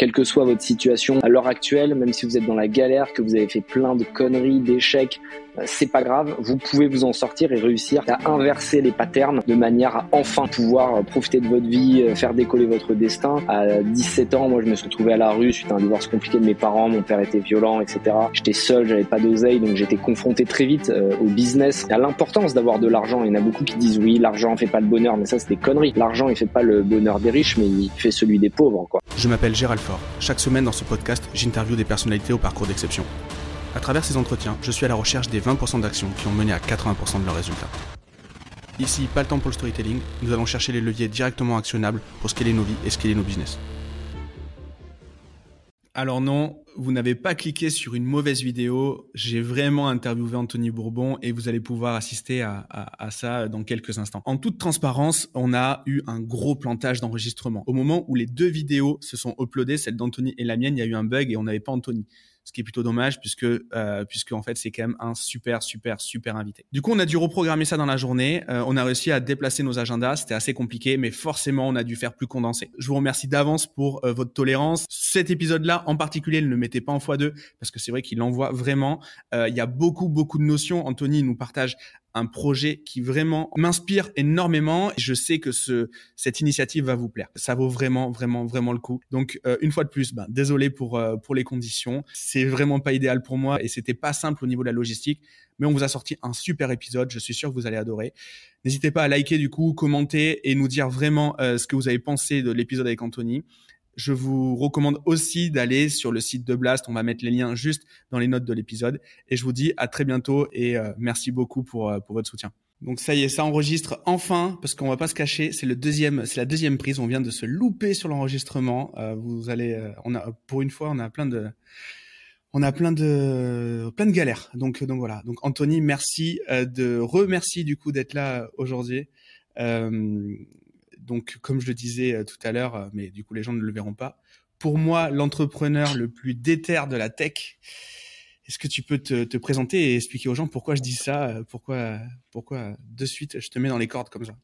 quelle que soit votre situation à l'heure actuelle, même si vous êtes dans la galère, que vous avez fait plein de conneries, d'échecs, c'est pas grave, vous pouvez vous en sortir et réussir à inverser les patterns de manière à enfin pouvoir euh, profiter de votre vie, euh, faire décoller votre destin. À 17 ans, moi je me suis retrouvé à la rue suite à un divorce compliqué de mes parents, mon père était violent, etc. J'étais seul, j'avais pas d'oseille, donc j'étais confronté très vite au business, à l'importance d'avoir de l'argent. Il y en a beaucoup qui disent oui, l'argent fait pas le bonheur, mais ça c'est des conneries. L'argent il fait pas le bonheur des riches, mais il fait celui des pauvres, quoi. Je m'appelle Gérald Fort. Chaque semaine dans ce podcast, j'interviewe des personnalités au parcours d'exception. À travers ces entretiens, je suis à la recherche des 20% d'actions qui ont mené à 80% de leurs résultats. Ici, pas le temps pour le storytelling, nous allons chercher les leviers directement actionnables pour scaler nos vies et scaler nos business. Alors non, vous n'avez pas cliqué sur une mauvaise vidéo. J'ai vraiment interviewé Anthony Bourbon et vous allez pouvoir assister à, à, ça dans quelques instants. En toute transparence, on a eu un gros plantage d'enregistrement. Au moment où les deux vidéos se sont uploadées, celle d'Anthony et la mienne, il y a eu un bug et on n'avait pas Anthony ce qui est plutôt dommage puisque euh, puisque en fait c'est quand même un super super super invité. Du coup on a dû reprogrammer ça dans la journée. Euh, on a réussi à déplacer nos agendas. C'était assez compliqué, mais forcément on a dû faire plus condensé. Je vous remercie d'avance pour euh, votre tolérance. Cet épisode-là en particulier, ne mettez pas en x2 parce que c'est vrai qu'il envoie vraiment. Euh, il y a beaucoup beaucoup de notions. Anthony nous partage un projet qui vraiment m'inspire énormément. Je sais que ce, cette initiative va vous plaire. Ça vaut vraiment, vraiment, vraiment le coup. Donc, euh, une fois de plus, ben, désolé pour, euh, pour les conditions. C'est vraiment pas idéal pour moi et c'était pas simple au niveau de la logistique. Mais on vous a sorti un super épisode. Je suis sûr que vous allez adorer. N'hésitez pas à liker du coup, commenter et nous dire vraiment euh, ce que vous avez pensé de l'épisode avec Anthony. Je vous recommande aussi d'aller sur le site de Blast. On va mettre les liens juste dans les notes de l'épisode. Et je vous dis à très bientôt et euh, merci beaucoup pour, euh, pour votre soutien. Donc ça y est, ça enregistre enfin parce qu'on va pas se cacher. C'est le deuxième, c'est la deuxième prise. On vient de se louper sur l'enregistrement. Euh, vous allez, on a pour une fois, on a plein de, on a plein de, plein de galères. Donc donc voilà. Donc Anthony, merci de remercie du coup d'être là aujourd'hui. Donc, comme je le disais euh, tout à l'heure, euh, mais du coup, les gens ne le verront pas. Pour moi, l'entrepreneur le plus déter de la tech. Est-ce que tu peux te, présenter et expliquer aux gens pourquoi je dis ça, euh, pourquoi, pourquoi de suite je te mets dans les cordes comme ça?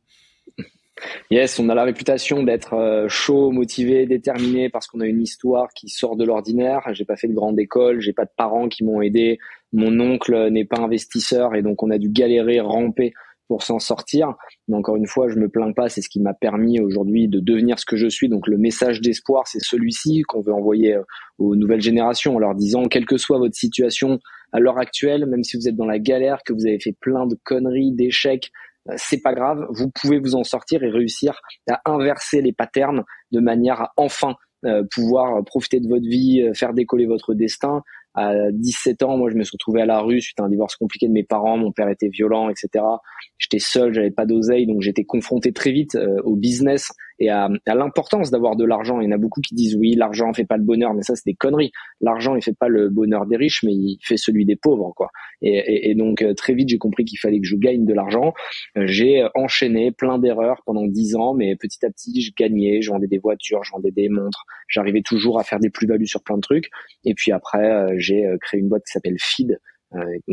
Yes, on a la réputation d'être chaud, motivé, déterminé parce qu'on a une histoire qui sort de l'ordinaire. J'ai pas fait de grande école, j'ai pas de parents qui m'ont aidé. Mon oncle n'est pas investisseur et donc on a dû galérer, ramper pour s'en sortir. Mais encore une fois, je me plains pas, c'est ce qui m'a permis aujourd'hui de devenir ce que je suis. Donc le message d'espoir, c'est celui-ci qu'on veut envoyer euh, aux nouvelles générations en leur disant, quelle que soit votre situation à l'heure actuelle, même si vous êtes dans la galère, que vous avez fait plein de conneries, d'échecs, euh, c'est pas grave, vous pouvez vous en sortir et réussir à inverser les patterns de manière à enfin euh, pouvoir profiter de votre vie, faire décoller votre destin, à 17 ans, moi, je me suis retrouvé à la rue suite à un divorce compliqué de mes parents. Mon père était violent, etc. J'étais seul, j'avais pas d'oseille, donc j'étais confronté très vite euh, au business et à, à l'importance d'avoir de l'argent. Il y en a beaucoup qui disent oui, l'argent fait pas le bonheur, mais ça c'est des conneries. L'argent il fait pas le bonheur des riches, mais il fait celui des pauvres, quoi. Et, et, et donc euh, très vite j'ai compris qu'il fallait que je gagne de l'argent. Euh, j'ai enchaîné plein d'erreurs pendant dix ans, mais petit à petit je gagnais, je vendais des voitures, je vendais des montres, j'arrivais toujours à faire des plus-values sur plein de trucs. Et puis après euh, j'ai créé une boîte qui s'appelle Feed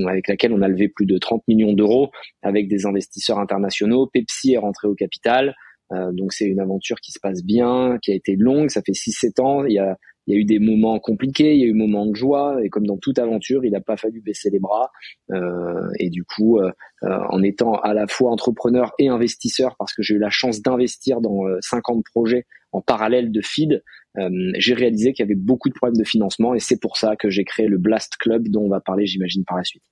avec laquelle on a levé plus de 30 millions d'euros avec des investisseurs internationaux. Pepsi est rentré au capital. Euh, donc c'est une aventure qui se passe bien, qui a été longue, ça fait 6-7 ans. Il y a, eu des moments compliqués, il y a eu des moments de joie, et comme dans toute aventure, il n'a pas fallu baisser les bras. Euh, et du coup, euh, en étant à la fois entrepreneur et investisseur, parce que j'ai eu la chance d'investir dans 50 projets en parallèle de feed, j'ai réalisé qu'il y avait beaucoup de problèmes de financement, et c'est pour ça que j'ai créé le Blast Club, dont on va parler, j'imagine, par la suite.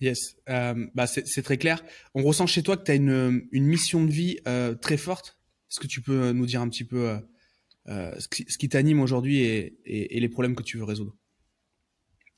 Yes, bah c'est très clair. On ressent chez toi que tu as une mission de vie très forte est-ce que tu peux nous dire un petit peu euh, euh, ce qui, t'anime aujourd'hui et, les problèmes que tu veux résoudre?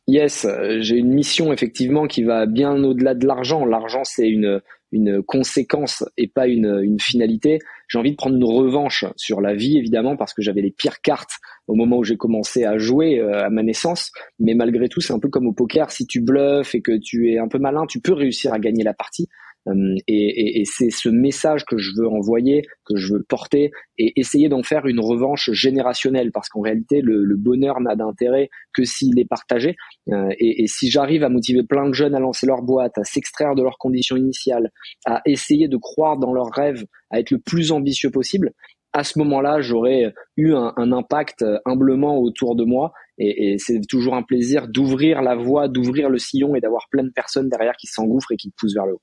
Yes, j'ai une mission effectivement qui va bien au-delà de l'argent. L'argent, c'est une, une conséquence et pas une, finalité. J'ai envie de prendre une revanche sur la vie, évidemment, parce que j'avais les pires cartes au moment où j'ai commencé à jouer euh, à ma naissance. Mais malgré tout, c'est un peu comme au poker. Si tu bluffes et que tu es un peu malin, tu peux réussir à gagner la partie. Euh, et, et, c'est ce message que je veux envoyer, que je veux porter, et essayer d'en faire une revanche générationnelle, parce qu'en réalité, le, le bonheur n'a d'intérêt que s'il est partagé. Euh, et, et, si j'arrive à motiver plein de jeunes à lancer leur boîte, à s'extraire de leurs conditions initiales, à essayer de croire dans leurs rêves, à être le plus ambitieux possible, à ce moment-là, j'aurais eu un, impact humblement autour de moi. Et, et c'est toujours un plaisir d'ouvrir la voie, d'ouvrir le sillon et d'avoir plein de personnes derrière qui s'engouffrent et qui poussent vers le haut.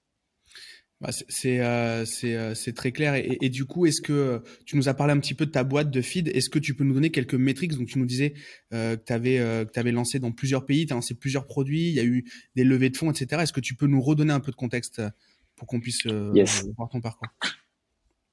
Bah, c'est euh, euh, c'est très clair. Et, et, du coup, est-ce que tu nous as parlé un petit peu de ta boîte de feed Est-ce que tu peux nous donner quelques métriques? Donc, tu nous disais euh, que tu avais, euh, avais lancé dans plusieurs pays, tu as lancé plusieurs produits, il y a eu des levées de fonds, etc. Est-ce que tu peux nous redonner un peu de contexte pour qu'on puisse voir ton parcours?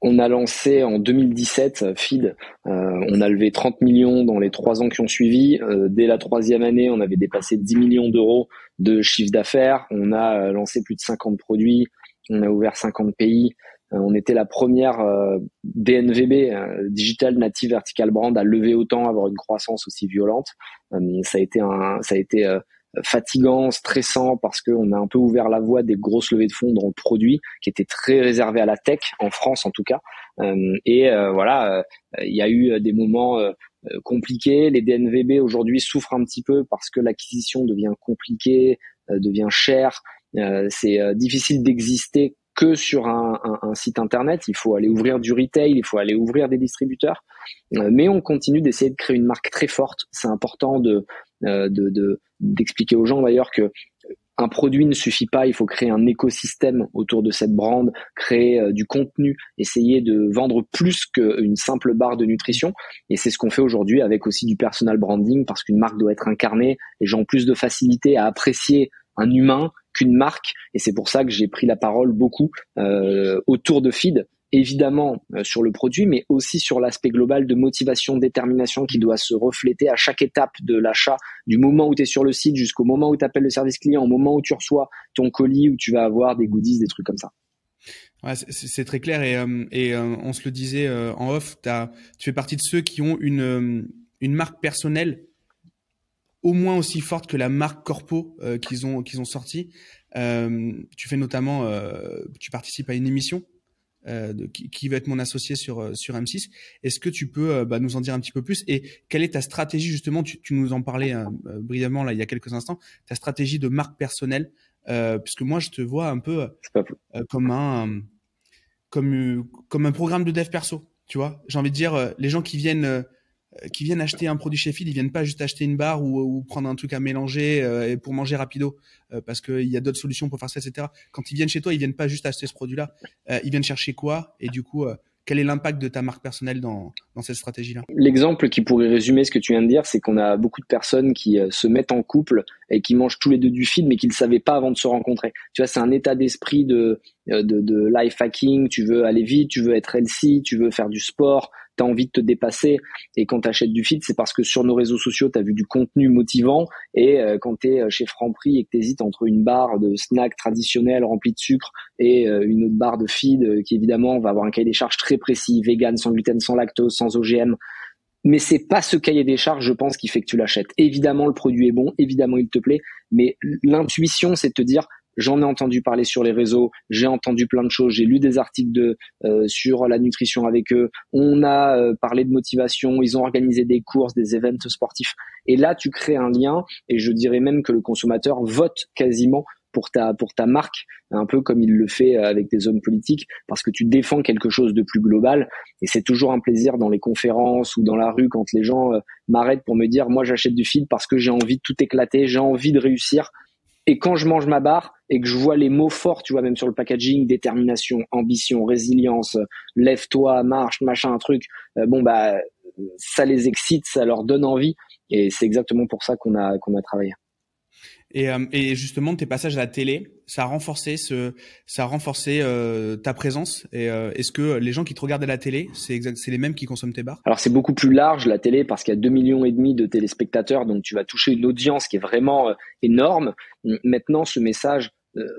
On a lancé en 2017 Feed. on a levé 30 millions dans les trois ans qui ont suivi. dès la troisième année, on avait dépassé 10 millions d'euros de chiffre d'affaires. On a lancé plus de 50 produits. On a ouvert 50 pays. Euh, on était la première euh, DNVB, euh, Digital Native Vertical Brand, à lever autant, avoir une croissance aussi violente. ça a été un, ça a été fatigant, stressant parce qu'on a un peu ouvert la voie des grosses levées de fonds dans le produit qui était très réservé à la tech en France en tout cas. et voilà, il y a eu des moments compliqués. Les DNVB aujourd'hui souffrent un petit peu parce que l'acquisition devient compliquée, devient chère. Euh, c'est euh, difficile d'exister que sur un, un, site internet. Il faut aller ouvrir du retail, il faut aller ouvrir des distributeurs. Euh, mais on continue d'essayer de créer une marque très forte. C'est important de d'expliquer de, aux gens d'ailleurs que un produit ne suffit pas, il faut créer un écosystème autour de cette brand, créer du contenu, essayer de vendre plus qu'une simple barre de nutrition. Et c'est ce qu'on fait aujourd'hui avec aussi du personal branding parce qu'une marque doit être incarnée. Les gens ont plus de facilité à apprécier un humain qu'une marque. Et c'est pour ça que j'ai pris la parole beaucoup euh, autour de Feed, évidemment euh, sur le produit, mais aussi sur l'aspect global de motivation, détermination qui doit se refléter à chaque étape de l'achat, du moment où tu es sur le site jusqu'au moment où tu appelles le service client, au moment où tu reçois ton colis, où tu vas avoir des goodies, des trucs comme ça. Ouais, c'est très clair et, euh, on se le disait en off, tu fais partie de ceux qui ont une, une marque personnelle au moins aussi forte que la marque Corpo euh, qu'ils ont qu'ils ont sorti. Euh, tu fais notamment, euh, tu participes à une émission de, qui, qui, va être mon associé sur sur M6. Est-ce que tu peux bah, nous en dire un petit peu plus? Et quelle est ta stratégie? Justement tu, tu, nous en parlais brièvement là il y a quelques instants. Ta stratégie de marque personnelle, puisque moi je te vois un peu comme un comme comme un programme de dev perso. Tu vois, j'ai envie de dire les gens qui viennent euh, qui viennent acheter un produit chez Phil, ils viennent pas juste acheter une barre ou, prendre un truc à mélanger euh, pour manger rapido, euh, parce qu'il y a d'autres solutions pour faire ça, etc. Quand ils viennent chez toi, ils viennent pas juste acheter ce produit-là, ils viennent chercher quoi? Et du coup, quel est l'impact de ta marque personnelle dans, dans cette stratégie-là? L'exemple qui pourrait résumer ce que tu viens de dire, c'est qu'on a beaucoup de personnes qui se mettent en couple et qui mangent tous les deux du feed, mais qui ne savaient pas avant de se rencontrer. Tu vois, c'est un état d'esprit de, de, de life hacking. Tu veux aller vite, tu veux être healthy, tu veux faire du sport, tu envie de te dépasser. Et quand tu achètes du feed, c'est parce que sur nos réseaux sociaux, tu as vu du contenu motivant. Et euh, quand tu es euh, chez Franprix et que tu hésites entre une barre de snack traditionnelle remplie de sucre et euh, une autre barre de feed qui évidemment va avoir un cahier des charges très précis, vegan, sans gluten, sans lactose, sans OGM, mais c'est pas ce cahier des charges, je pense, qui fait que tu l'achètes. Évidemment, le produit est bon, évidemment, il te plaît, mais l'intuition, c'est de te dire, J'en ai entendu parler sur les réseaux, j'ai entendu plein de choses, j'ai lu des articles de euh, sur la nutrition avec eux. On a euh, parlé de motivation, ils ont organisé des courses, des événements sportifs. Et là, tu crées un lien et je dirais même que le consommateur vote quasiment pour ta pour ta marque, un peu comme il le fait euh, avec des hommes politiques, parce que tu défends quelque chose de plus global. Et c'est toujours un plaisir dans les conférences ou dans la rue quand les gens m'arrêtent pour me dire moi j'achète du feed parce que j'ai envie de tout éclater, j'ai envie de réussir. Et quand je mange ma barre et que je vois les mots forts, tu vois, même sur le packaging, détermination, ambition, résilience, lève-toi, marche, machin, un truc, euh, bon, bah, ça les excite, ça leur donne envie. Et c'est exactement pour ça qu'on a, qu'on a travaillé. Et, euh, et, justement, tes passages à la télé, ça a renforcé ça a renforcé euh, ta présence. Et euh, est-ce que les gens qui te regardent à la télé, c'est c'est les mêmes qui consomment tes bars? Alors c'est beaucoup plus large la télé parce qu'il y a 2 millions et demi de téléspectateurs, donc tu vas toucher une audience qui est vraiment énorme. Maintenant, ce message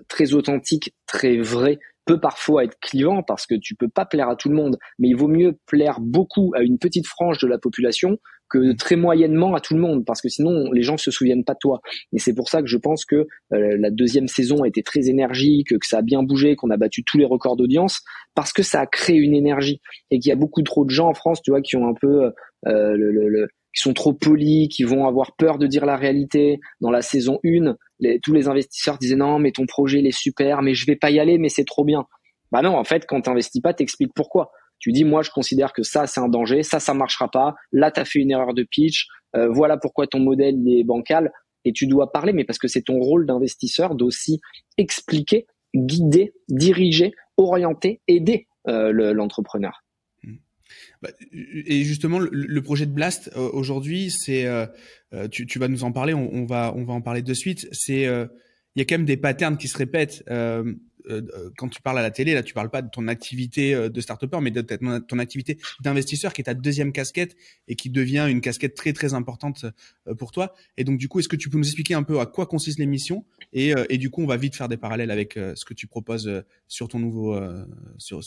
très authentique, très vrai, peut parfois être clivant parce que tu peux pas plaire à tout le monde, mais il vaut mieux plaire beaucoup à une petite frange de la population que mm. très moyennement à tout le monde, parce que sinon les gens se souviennent pas de toi. Et c'est pour ça que je pense que euh, la deuxième saison a été très énergique, que ça a bien bougé, qu'on a battu tous les records d'audience, parce que ça a créé une énergie et qu'il y a beaucoup trop de gens en France, tu vois, qui ont un peu euh, le, le, qui sont trop polis, qui vont avoir peur de dire la réalité. Dans la saison 1, tous les investisseurs disaient non, mais ton projet il est super, mais je vais pas y aller, mais c'est trop bien. Bah non, en fait, quand t'investis pas, t'expliques pourquoi Tu dis, moi, je considère que ça, c'est un danger, ça, ça marchera pas. Là, tu as fait une erreur de pitch. Euh, voilà pourquoi ton modèle est bancal. Et tu dois parler, mais parce que c'est ton rôle d'investisseur d'aussi expliquer, guider, diriger, orienter, aider euh, l'entrepreneur. Bah, et justement, le, projet de Blast euh, aujourd'hui, c'est, tu, tu, vas nous en parler, on, on, va, on va en parler de suite. C'est, il y a quand même des patterns qui se répètent. Euh, euh, quand tu parles à la télé, là, tu parles pas de ton activité euh, de start mais de ton activité d'investisseur qui est ta deuxième casquette et qui devient une casquette très très importante pour toi. Et donc, du coup, est-ce que tu peux nous expliquer un peu à quoi consiste l'émission et, du coup, on va vite faire des parallèles avec ce que tu proposes sur ton nouveau sur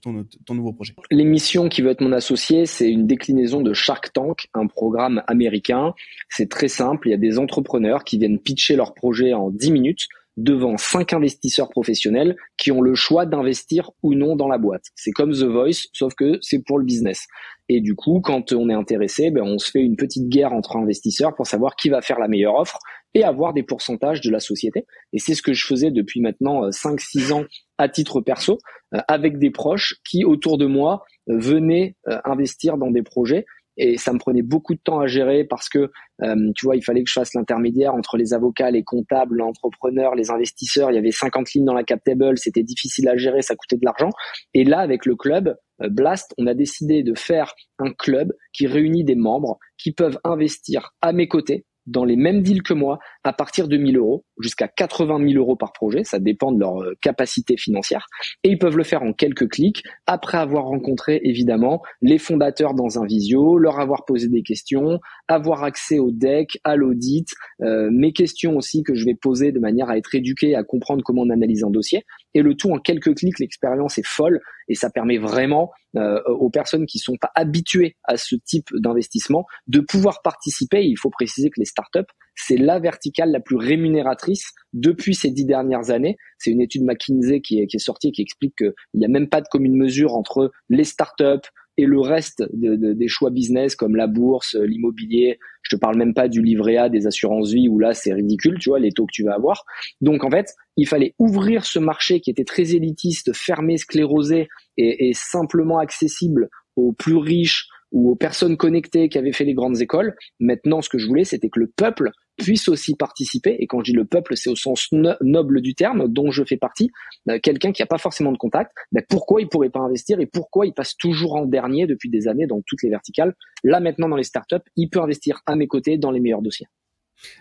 ton, ton nouveau projet? L'émission qui veut être mon associé, c'est une déclinaison de Shark Tank, un programme américain. C'est très simple. Il y a des entrepreneurs qui viennent pitcher leur projet en 10 minutes devant cinq investisseurs professionnels qui ont le choix d'investir ou non dans la boîte. C'est comme The Voice, sauf que c'est pour le business. Et du coup, quand on est intéressé, ben, on se fait une petite guerre entre investisseurs pour savoir qui va faire la meilleure offre et avoir des pourcentages de la société. Et c'est ce que je faisais depuis maintenant 5-6 euh, ans à titre perso, euh, avec des proches qui, autour de moi, euh, venaient investir dans des projets et ça me prenait beaucoup de temps à gérer parce que euh, tu vois il fallait que je fasse l'intermédiaire entre les avocats les comptables l'entrepreneur les investisseurs. Il y avait 50 lignes dans la cap table. C'était difficile à gérer. Ça coûtait de l'argent. Et là avec le club euh, Blast on a décidé de faire un club qui réunit des membres qui peuvent investir à mes côtés dans les mêmes deals que moi à partir de 1000 euros jusqu'à 80 000 euros par projet. Ça dépend de leur euh, capacité financière. Et ils peuvent le faire en quelques clics après avoir rencontré évidemment les fondateurs dans un visio, leur avoir posé des questions, avoir accès au deck, à l'audit, euh, mes questions aussi que je vais poser de manière à être éduqué, à comprendre comment on analyse un dossier. Et le tout en quelques clics, l'expérience est folle et ça permet vraiment euh, aux personnes qui sont pas habituées à ce type d'investissement de pouvoir participer. Il faut préciser que les startups c'est la verticale la plus rémunératrice depuis ces dix dernières années. C'est une étude McKinsey qui est, qui est sortie qui explique qu'il n'y a même pas de commune mesure entre les startups et le reste des choix business comme la bourse, l'immobilier. Je te parle même pas du livret A, des assurances vie où là c'est ridicule, tu vois, les taux que tu vas avoir. Donc en fait, il fallait ouvrir ce marché qui était très élitiste, fermé, sclérosé et simplement accessible aux plus riches, ou aux personnes connectées qui avaient fait les grandes écoles. Maintenant, ce que je voulais, c'était que le peuple puisse aussi participer. Et quand je dis le peuple, c'est au sens noble du terme, dont je fais partie. Euh, quelqu'un qui n'a pas forcément de contact, ben pourquoi il pourrait pas investir et pourquoi il passe toujours en dernier depuis des années dans toutes les verticales? Là, maintenant, dans les startups, il peut investir à mes côtés dans les meilleurs dossiers.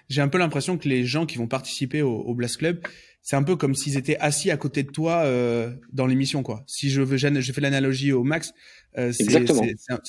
J'ai un peu l'impression que les gens qui vont participer au Blast Club, c'est un peu comme s'ils étaient assis à côté de toi euh, dans l'émission, quoi. Si je veux, je fais l'analogie au max, euh, c'est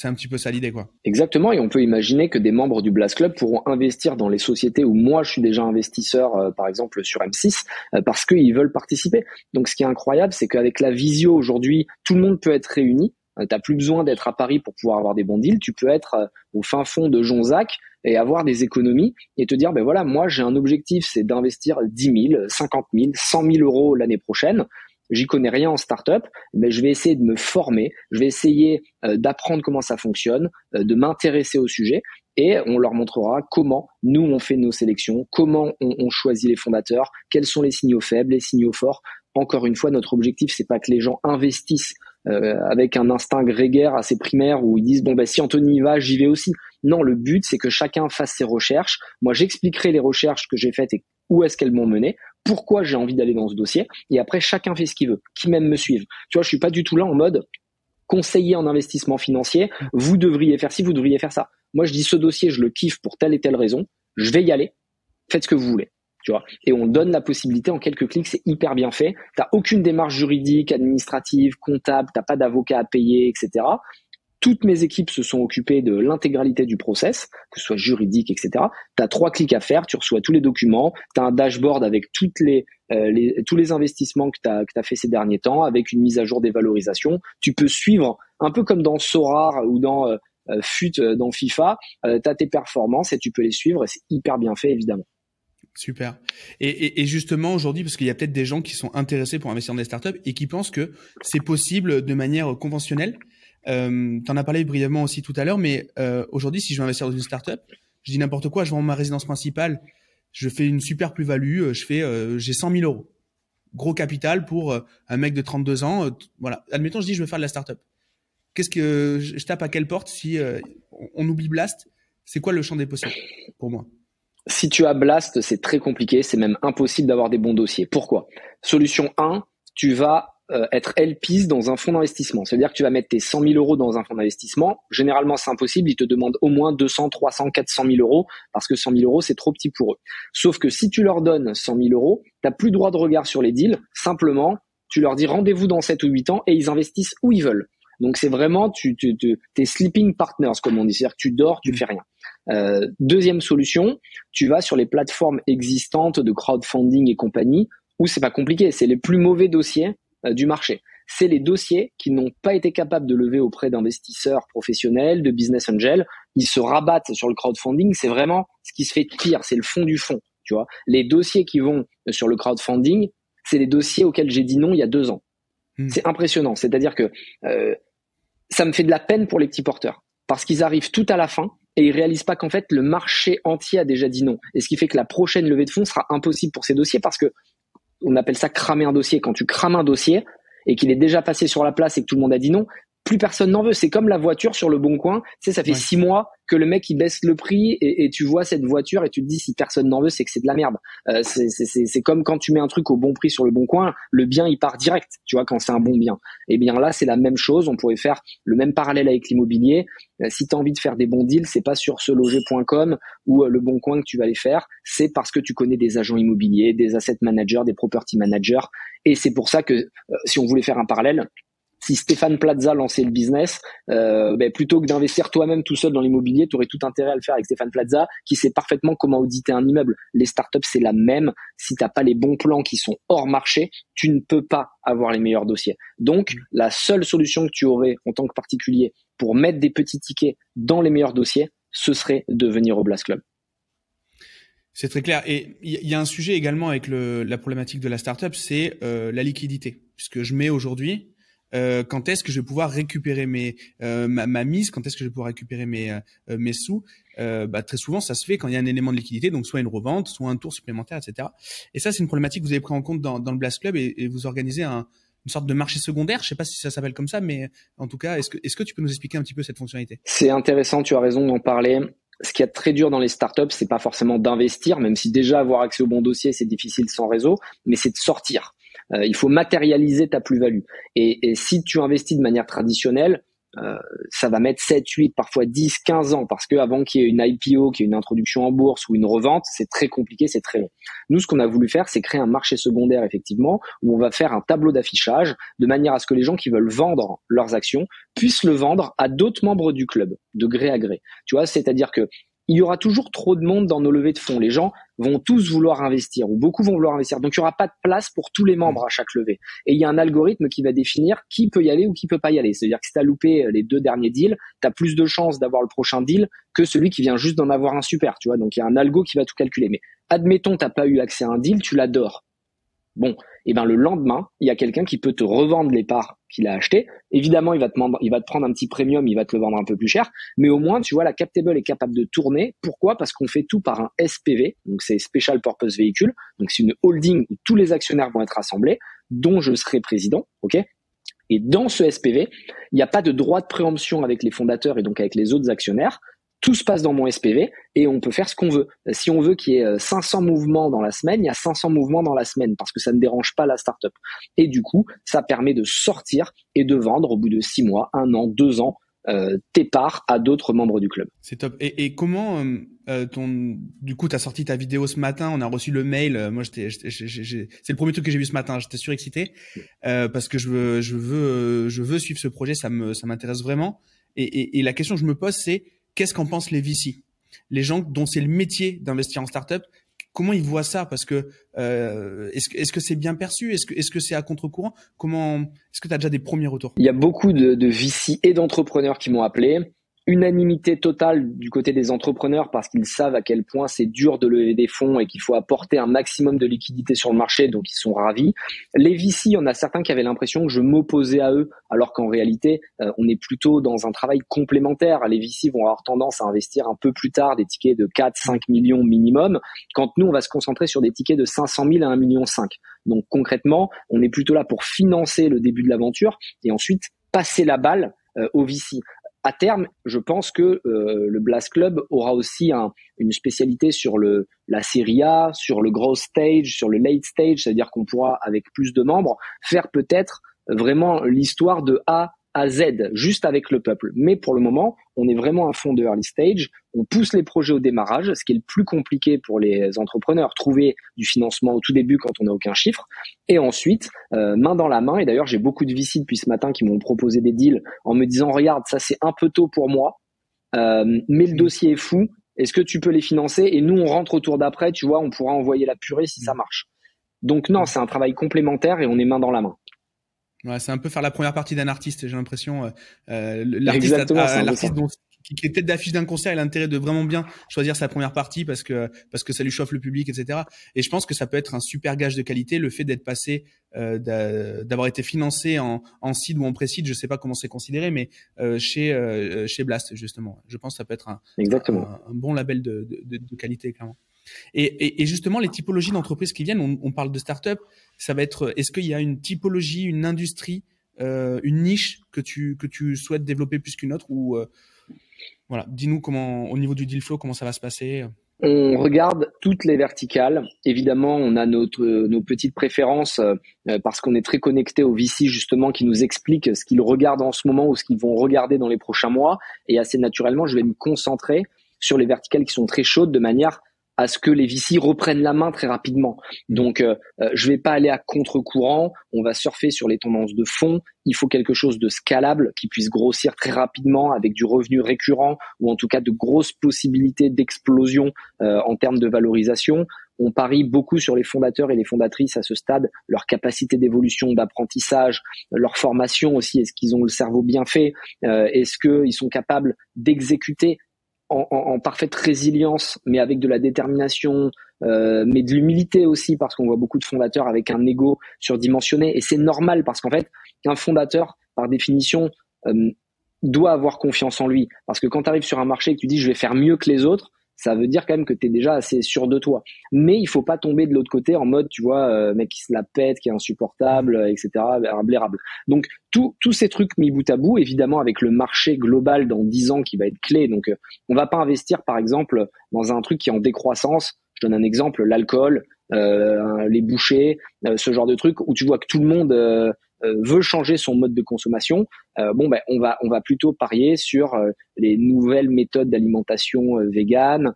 un, petit peu ça l'idée, quoi. Exactement, et on peut imaginer que des membres du Blast Club pourront investir dans les sociétés où moi je suis déjà investisseur, euh, par exemple sur M6, euh, parce qu'ils veulent participer. Donc, ce qui est incroyable, c'est qu'avec la visio aujourd'hui, tout le monde peut être réuni. Euh, t'as plus besoin d'être à Paris pour pouvoir avoir des bons deals. Tu peux être euh, au fin fond de Jonzac et avoir des économies et te dire, ben voilà, moi j'ai un objectif, c'est d'investir 10 000, 50 000, 100 000 euros l'année prochaine. J'y connais rien en startup, mais je vais essayer de me former, je vais essayer euh, d'apprendre comment ça fonctionne, de m'intéresser au sujet et on leur montrera comment nous on fait nos sélections, comment on, on, choisit les fondateurs, quels sont les signaux faibles, les signaux forts. Encore une fois, notre objectif c'est pas que les gens investissent euh, avec un instinct grégaire assez primaire où ils disent bon bah si Anthony y va, j'y vais aussi. Non, le but c'est que chacun fasse ses recherches. Moi, j'expliquerai les recherches que j'ai faites et où est-ce qu'elles m'ont mené, pourquoi j'ai envie d'aller dans ce dossier, et après chacun fait ce qu'il veut, qui même me suive. Tu vois, je suis pas du tout là en mode conseiller en investissement financier. Vous devriez faire ci, vous devriez faire ça. Moi, je dis ce dossier, je le kiffe pour telle et telle raison. Je vais y aller. Faites ce que vous voulez tu vois. Et on donne la possibilité en quelques clics, c'est hyper bien fait. T'as aucune démarche juridique, administrative, comptable, t'as pas d'avocat à payer, etc. Toutes mes équipes se sont occupées de l'intégralité du process, que ce soit juridique, etc. Tu as trois clics à faire, tu reçois tous les documents, tu as un dashboard avec toutes les, euh, les, tous les investissements que tu as, fait ces derniers temps, avec une mise à jour des valorisations. Tu peux suivre, un peu comme dans Sorar ou dans euh, euh FUT euh, dans FIFA, euh, tu as tes performances et tu peux les suivre c'est hyper bien fait évidemment. Super. Et, et, justement aujourd'hui, parce qu'il y a peut-être des gens qui sont intéressés pour investir dans des startups et qui pensent que c'est possible de manière conventionnelle. Euh, tu en as parlé brièvement aussi tout à l'heure, mais euh, aujourd'hui, si je veux investir dans une startup, je dis n'importe quoi, je vends ma résidence principale, je fais une super plus-value, euh, je fais, euh, j'ai 100 000 euros, gros capital pour euh, un mec de 32 ans. voilà. Admettons, je dis je veux faire de la startup. Qu'est-ce que je tape à quelle porte si on oublie Blast? C'est quoi le champ des possibles pour moi? Si tu as Blast, c'est très compliqué, c'est même impossible d'avoir des bons dossiers. Pourquoi? Solution 1, tu vas euh, être LPIS dans un fonds d'investissement. C'est-à-dire que tu vas mettre tes 100 000 euros dans un fonds d'investissement. Généralement, c'est impossible. Ils te demandent au moins 200, 300, 400 000 euros parce que 100 000 euros, c'est trop petit pour eux. Sauf que si tu leur donnes 100 000 euros, tu plus droit de regard sur les deals. Simplement, tu leur dis rendez-vous dans 7 ou 8 ans et ils investissent où ils veulent. Donc c'est vraiment tu, tu, tu t'es sleeping partners comme on dit, c'est-à-dire que tu dors, tu fais rien. Euh, deuxième solution, tu vas sur les plateformes existantes de crowdfunding et compagnie où c'est pas compliqué, c'est les plus mauvais dossiers euh, du marché. C'est les dossiers qui n'ont pas été capables de lever auprès d'investisseurs professionnels, de business angels. Ils se rabattent sur le crowdfunding. C'est vraiment ce qui se fait de pire. C'est le fond du fond. Tu vois, les dossiers qui vont sur le crowdfunding, c'est les dossiers auxquels j'ai dit non il y a deux ans. Hmm. C'est impressionnant. C'est-à-dire que euh, ça me fait de la peine pour les petits porteurs parce qu'ils arrivent tout à la fin et ils réalisent pas qu'en fait le marché entier a déjà dit non. Et ce qui fait que la prochaine levée de fonds sera impossible pour ces dossiers parce que on appelle ça cramer un dossier. Quand tu crames un dossier et qu'il est déjà passé sur la place et que tout le monde a dit non, plus personne n'en veut. C'est comme la voiture sur le bon coin. Tu sais, ça fait six mois que le mec il baisse le prix et, et, tu vois cette voiture et tu te dis si personne n'en veut, c'est que c'est de la merde. Euh, c'est comme quand tu mets un truc au bon prix sur le bon coin, le bien il part direct. Tu vois quand c'est un bon bien. Et eh bien là c'est la même chose. On pourrait faire le même parallèle avec l'immobilier. Euh, si tu as envie de faire des bons deals, c'est pas sur seloger.com ou euh, le bon coin que tu vas les faire. C'est parce que tu connais des agents immobiliers, des asset managers, des property managers. Et c'est pour ça que si on voulait faire un parallèle, si Stéphane Plaza lançait le business, euh, ben, plutôt que d'investir toi-même tout seul dans l'immobilier, tu aurais tout intérêt à le faire avec Stéphane Plaza, qui sait parfaitement comment auditer un immeuble. Les startups, c'est la même. Si t'as pas les bons plans qui sont hors marché, tu ne peux pas avoir les meilleurs dossiers. Donc, la seule solution que tu aurais en tant que particulier pour mettre des petits tickets dans les meilleurs dossiers, ce serait de venir au Blast Club. C'est très clair. Et il y a un sujet également avec la problématique de la startup, c'est euh, la liquidité. Puisque je mets aujourd'hui euh, quand est-ce que je vais pouvoir récupérer mes euh, ma, mise, quand est-ce que je vais pouvoir récupérer mes euh, mes sous? bah, très souvent, ça se fait quand il y a un élément de liquidité, donc soit une revente, soit un tour supplémentaire, etc. Et ça, c'est une problématique que vous avez pris en compte dans, dans le Blast Club et, et vous organisez un, une sorte de marché secondaire. Je sais pas si ça s'appelle comme ça, mais en tout cas, est-ce que est-ce que tu peux nous expliquer un petit peu cette fonctionnalité? C'est intéressant, tu as raison d'en parler. Ce qui est très dur dans les startups, c'est pas forcément d'investir, même si déjà avoir accès au bon dossier, c'est difficile sans réseau, mais c'est de sortir. Euh, il faut matérialiser ta plus-value. Et, si tu investis de manière traditionnelle, euh, ça va mettre 7, 8, parfois 10, 15 ans parce que avant qu'il y ait une IPO, qu'il y ait une introduction en bourse ou une revente, c'est très compliqué, c'est très long. Nous, ce qu'on a voulu faire, c'est créer un marché secondaire effectivement où on va faire un tableau d'affichage de manière à ce que les gens qui veulent vendre leurs actions puissent le vendre à d'autres membres du club de gré à gré. Tu vois, c'est-à-dire que il y aura toujours trop de monde dans nos levées de fonds. Les gens vont tous vouloir investir ou beaucoup vont vouloir investir. Donc il n'y aura pas de place pour tous les membres à chaque levée. Et il y a un algorithme qui va définir qui peut y aller ou qui peut pas y aller. C'est-à-dire que si tu as loupé les deux derniers deals, tu as plus de chances d'avoir le prochain deal que celui qui vient juste d'en avoir un super, tu vois. Donc il y a un algo qui va tout calculer. Mais admettons tu pas eu accès à un deal, tu l'adores. Bon, et eh ben le lendemain, il y a quelqu'un qui peut te revendre les parts qu'il a achetées. Évidemment, il va te prendre un petit premium, il va te le vendre un peu plus cher, mais au moins, tu vois, la Captable est capable de tourner. Pourquoi? Parce qu'on fait tout par un SPV, donc c'est Special Purpose Vehicle. Donc c'est une holding où tous les actionnaires vont être assemblés, dont je serai président, ok? Et dans ce SPV, il n'y a pas de droit de préemption avec les fondateurs et donc avec les autres actionnaires tout se passe dans mon SPV et on peut faire ce qu'on veut. Si on veut qu'il y ait 500 euh, mouvements dans la semaine, il y a 500 mouvements dans la semaine parce que ça ne dérange pas la startup. Et du coup, ça permet de sortir et de vendre au bout de six mois, un an, deux ans euh, tes parts à d'autres membres du club. C'est top. Et, et comment euh, euh ton du coup tu as sorti ta vidéo ce matin, on a reçu le mail. Euh, moi j'étais c'est le premier truc que j'ai vu ce matin, j'étais surexcité euh, parce que je veux je veux je veux suivre ce projet, ça me ça m'intéresse vraiment. Et, et, et la question que je me pose c'est qu'est-ce qu'en pensent les VC Les gens dont c'est le métier d'investir en startup, comment ils voient ça? Parce que euh, est-ce que c'est bien perçu? Est-ce que c'est à contre-courant? Comment Est-ce que tu as déjà des premiers retours? Il y a beaucoup de VC et d'entrepreneurs qui m'ont appelé unanimité totale du côté des entrepreneurs parce qu'ils savent à quel point c'est dur de lever des fonds et qu'il faut apporter un maximum de liquidité sur le marché, donc ils sont ravis. Les VC, il y en a certains qui avaient l'impression que je m'opposais à eux, alors qu'en réalité, euh, on est plutôt dans un travail complémentaire. Les VC vont avoir tendance à investir un peu plus tard des tickets de 4, 5 millions minimum, quand nous, on va se concentrer sur des tickets de 500 000 à 1 million 5. Donc concrètement, on est plutôt là pour financer le début de l'aventure et ensuite passer la balle au VC à terme, je pense que euh, le Blast Club aura aussi une spécialité sur la série A, sur le growth stage, sur le late stage, c'est-à-dire qu'on pourra avec plus de membres faire peut-être vraiment l'histoire de A à Z, juste avec le peuple. Mais pour le moment, on est vraiment un fonds de early stage. On pousse les projets au démarrage, ce qui est le plus compliqué pour les entrepreneurs, trouver du financement au tout début quand on n'a aucun chiffre. Et ensuite, euh, main dans la main. Et d'ailleurs, j'ai beaucoup de VC depuis ce matin qui m'ont proposé des deals en me disant, regarde, ça c'est un peu tôt pour moi, euh, mais le dossier est fou. Est-ce que tu peux les financer? Et nous, on rentre au tour d'après, tu vois, on pourra envoyer la purée si ça marche. Donc non, c'est un travail complémentaire et on est main dans la main. Ouais, c'est un peu faire la première partie d'un artiste, j'ai l'impression. Euh, euh l'artiste, l'artiste qui, qui est tête d'affiche d'un concert, il a l'intérêt de vraiment bien choisir sa première partie parce que parce que ça lui chauffe le public, etc. Et je pense que ça peut être un super gage de qualité, le fait d'être passé, euh, d'avoir été financé en, en seed ou en pré-seed, je sais pas comment c'est considéré, mais euh, chez euh, chez Blast justement. Je pense que ça peut être un, Exactement. un, un bon label de, de, de, qualité, clairement. Et, justement, les typologies d'entreprises qui viennent, on, parle de start-up, ça va être, est-ce qu'il y a une typologie, une industrie, euh, une niche que tu, que tu souhaites développer plus qu'une autre euh, voilà, dis-nous comment, au niveau du deal flow, comment ça va se passer. On regarde toutes les verticales. Évidemment, on a notre, nos petites préférences euh, parce qu'on est très connecté au VC justement qui nous explique ce qu'ils regardent en ce moment ou ce qu'ils vont regarder dans les prochains mois. Et assez naturellement, je vais me concentrer sur les verticales qui sont très chaudes de manière à ce que les VC reprennent la main très rapidement. Donc, euh, euh, je vais pas aller à contre-courant. On va surfer sur les tendances de fond. Il faut quelque chose de scalable qui puisse grossir très rapidement avec du revenu récurrent ou en tout cas de grosses possibilités d'explosion euh, en termes de valorisation. On parie beaucoup sur les fondateurs et les fondatrices à ce stade, leur capacité d'évolution, d'apprentissage, leur formation aussi. Est-ce qu'ils ont le cerveau bien fait euh, Est-ce qu'ils sont capables d'exécuter en, parfaite résilience, mais avec de la détermination, euh, mais de l'humilité aussi, parce qu'on voit beaucoup de fondateurs avec un ego surdimensionné, et c'est normal parce qu'en fait, un fondateur, par définition, euh, doit avoir confiance en lui, parce que quand tu arrives sur un marché et que tu dis je vais faire mieux que les autres, ça veut dire quand même que tu es déjà assez sûr de toi. Mais il faut pas tomber de l'autre côté en mode, tu vois, euh, mec qui se la pète, qui est insupportable, euh, etc., blérable. Donc, tous ces trucs mis bout à bout, évidemment, avec le marché global dans 10 ans qui va être clé. Donc, euh, on va pas investir, par exemple, dans un truc qui est en décroissance. Je donne un exemple, l'alcool, euh, les bouchers, ce genre de truc où tu vois que tout le monde euh, veut changer son mode de consommation, euh, bon ben on va on va plutôt parier sur euh, les nouvelles méthodes d'alimentation végane,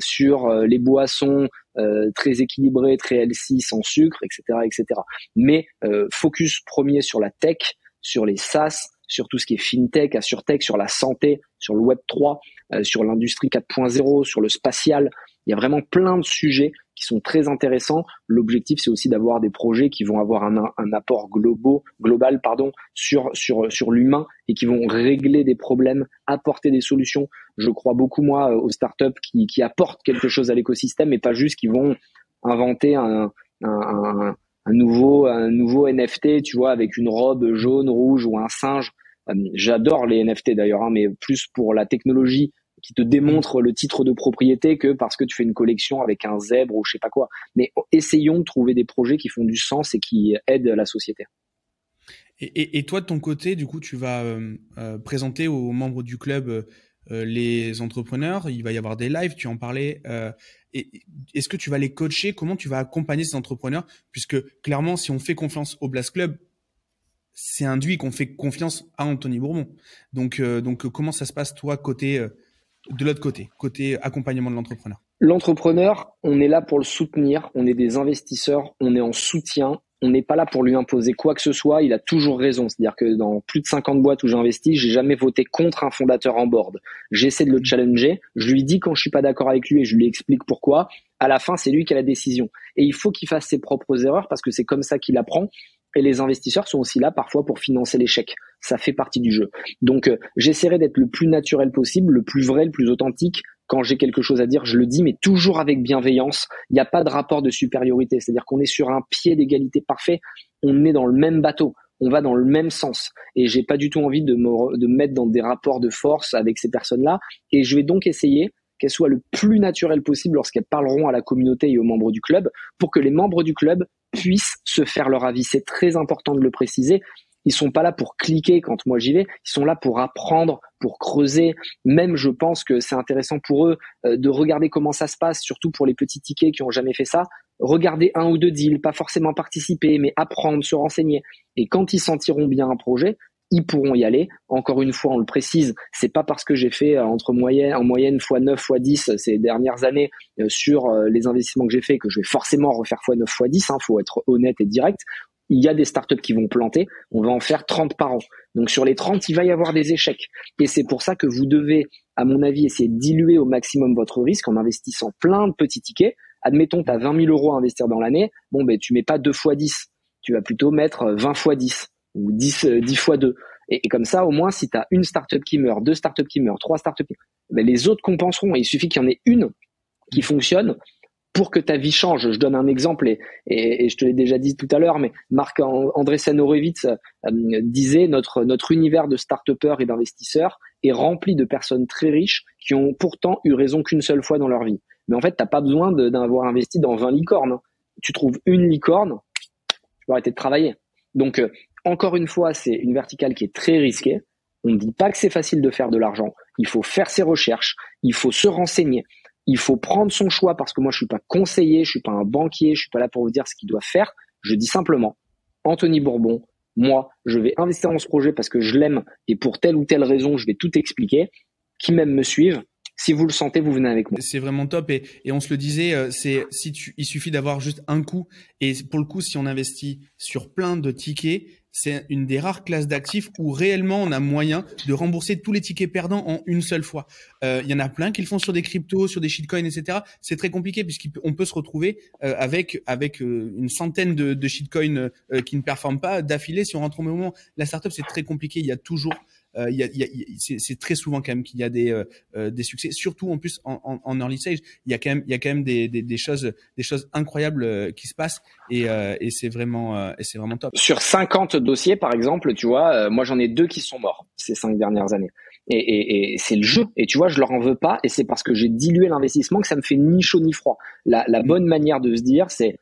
sur les boissons très équilibrées, très healthy, sans sucre, etc., etc. Mais focus premier sur la tech, sur les SaaS, sur tout ce qui est fintech, assurtech, sur la santé, sur le Web 3, sur l'industrie 4.0, sur le spatial. Il y a vraiment plein de sujets qui sont très intéressants. L'objectif, c'est aussi d'avoir des projets qui vont avoir un, un apport global, global pardon, sur, sur, sur l'humain et qui vont régler des problèmes, apporter des solutions. Je crois beaucoup, moi, aux startups qui, qui apportent quelque chose à l'écosystème et pas juste qui vont inventer un, un, un, nouveau, un nouveau NFT, tu vois, avec une robe jaune, rouge ou un singe. Euh, j'adore les NFT d'ailleurs, hein, mais plus pour la technologie qui te démontre le titre de propriété que parce que tu fais une collection avec un zèbre ou je sais pas quoi. Mais essayons de trouver des projets qui font du sens et qui aident la société. Et, toi, de ton côté, du coup, tu vas euh, euh, présenter aux membres du club euh, les entrepreneurs. Il va y avoir des lives, tu en parlais. Est-ce que tu vas les coacher? Comment tu vas accompagner ces entrepreneurs? Puisque clairement, si on fait confiance au Blast Club, c'est induit qu'on fait confiance à Anthony Bourbon. Donc, donc comment ça se passe, toi, côté de l'autre côté, côté accompagnement de l'entrepreneur L'entrepreneur, on est là pour le soutenir, on est des investisseurs, on est en soutien, on n'est pas là pour lui imposer quoi que ce soit, il a toujours raison. C'est-à-dire que dans plus de 50 boîtes où j'ai investi, j'ai jamais voté contre un fondateur en board. J'essaie de le challenger, je lui dis quand je suis pas d'accord avec lui et je lui explique pourquoi. À la fin, c'est lui qui a la décision. Et il faut qu'il fasse ses propres erreurs parce que c'est comme ça qu'il apprend. Et les investisseurs sont aussi là parfois pour financer l'échec. Ça fait partie du jeu. Donc euh, j'essaierai d'être le plus naturel possible, le plus vrai, le plus authentique. Quand j'ai quelque chose à dire, je le dis, mais toujours avec bienveillance. Il n'y a pas de rapport de supériorité. C'est-à-dire qu'on est sur un pied d'égalité parfait. On est dans le même bateau. On va dans le même sens. Et j'ai pas du tout envie de me, de me mettre dans des rapports de force avec ces personnes-là. Et je vais donc essayer qu'elles soient le plus naturelles possible lorsqu'elles parleront à la communauté et aux membres du club, pour que les membres du club puissent se faire leur avis. C'est très important de le préciser. Ils sont pas là pour cliquer quand moi j'y vais. Ils sont là pour apprendre, pour creuser. Même, je pense que c'est intéressant pour eux euh, de regarder comment ça se passe, surtout pour les petits tickets qui ont jamais fait ça. Regarder un ou deux deals, pas forcément participer, mais apprendre, se renseigner. Et quand ils sentiront bien un projet, ils pourront y aller. Encore une fois, on le précise, c'est pas parce que j'ai fait euh, entre moyenne, en moyenne x 9 x 10 ces dernières années euh, sur euh, les investissements que j'ai fait que je vais forcément refaire x 9 x 10. Hein, faut être honnête et direct. Il y a des startups qui vont planter. On va en faire 30 par an. Donc sur les 30, il va y avoir des échecs. Et c'est pour ça que vous devez, à mon avis, essayer de diluer au maximum votre risque en investissant plein de petits tickets. Admettons, tu as 20 000 euros à investir dans l'année. Bon, ben, tu mets pas 2 x 10. Tu vas plutôt mettre 20 x 10 ou 10, 10 fois 2. Et, comme ça, au moins, si tu as une startup qui meurt, deux startups qui meurent, trois startups ben, les autres compenseront. Et il suffit qu'il y en ait une qui fonctionne pour que ta vie change. Je donne un exemple et, et, je te l'ai déjà dit tout à l'heure, mais Marc Andreessen Horowitz euh, disait notre notre univers de start et d'investisseurs est rempli de personnes très riches qui ont pourtant eu raison qu'une seule fois dans leur vie. Mais en fait, t'as pas besoin d'avoir investi dans 20 licornes. Tu trouves une licorne, tu peux arrêter de travailler. Donc, euh, encore une fois, c'est une verticale qui est très risquée. On ne dit pas que c'est facile de faire de l'argent. Il faut faire ses recherches, il faut se renseigner, il faut prendre son choix parce que moi je suis pas conseiller, je suis pas un banquier, je suis pas là pour vous dire ce qu'il doit faire. Je dis simplement, Anthony Bourbon, moi, je vais investir dans ce projet parce que je l'aime et pour telle ou telle raison, je vais tout expliquer. Qui même me suivent, si vous le sentez, vous venez avec moi. C'est vraiment top et, on se le disait, euh, c'est si il suffit d'avoir juste un coup et pour le coup, si on investit sur plein de tickets, c'est une des rares classes d'actifs où réellement on a moyen de rembourser tous les tickets perdants en une seule fois. Euh, il y en a plein qui le font sur des cryptos, sur des shitcoins, etc. C'est très compliqué puisqu'on peut se retrouver euh, avec avec euh, une centaine de, de shitcoins qui ne performent pas d'affilée. Si on rentre au moment, la startup c'est très compliqué. Il y a toujours euh, y a, y a, c'est très souvent quand même qu'il y a des, euh, euh, des succès, surtout en plus en, en, early stage. Il y a quand même, y a quand même des, des, des choses, des choses incroyables qui se passent et, et c'est vraiment, et c'est vraiment top. Sur 50 dossiers, par exemple, tu vois, moi j'en ai deux qui sont morts ces cinq dernières années. Et, et, et c'est le jeu. Et tu vois, je leur en veux pas. Et c'est parce que j'ai dilué l'investissement que ça me fait ni chaud ni froid. La, la bonne manière de se dire, c'est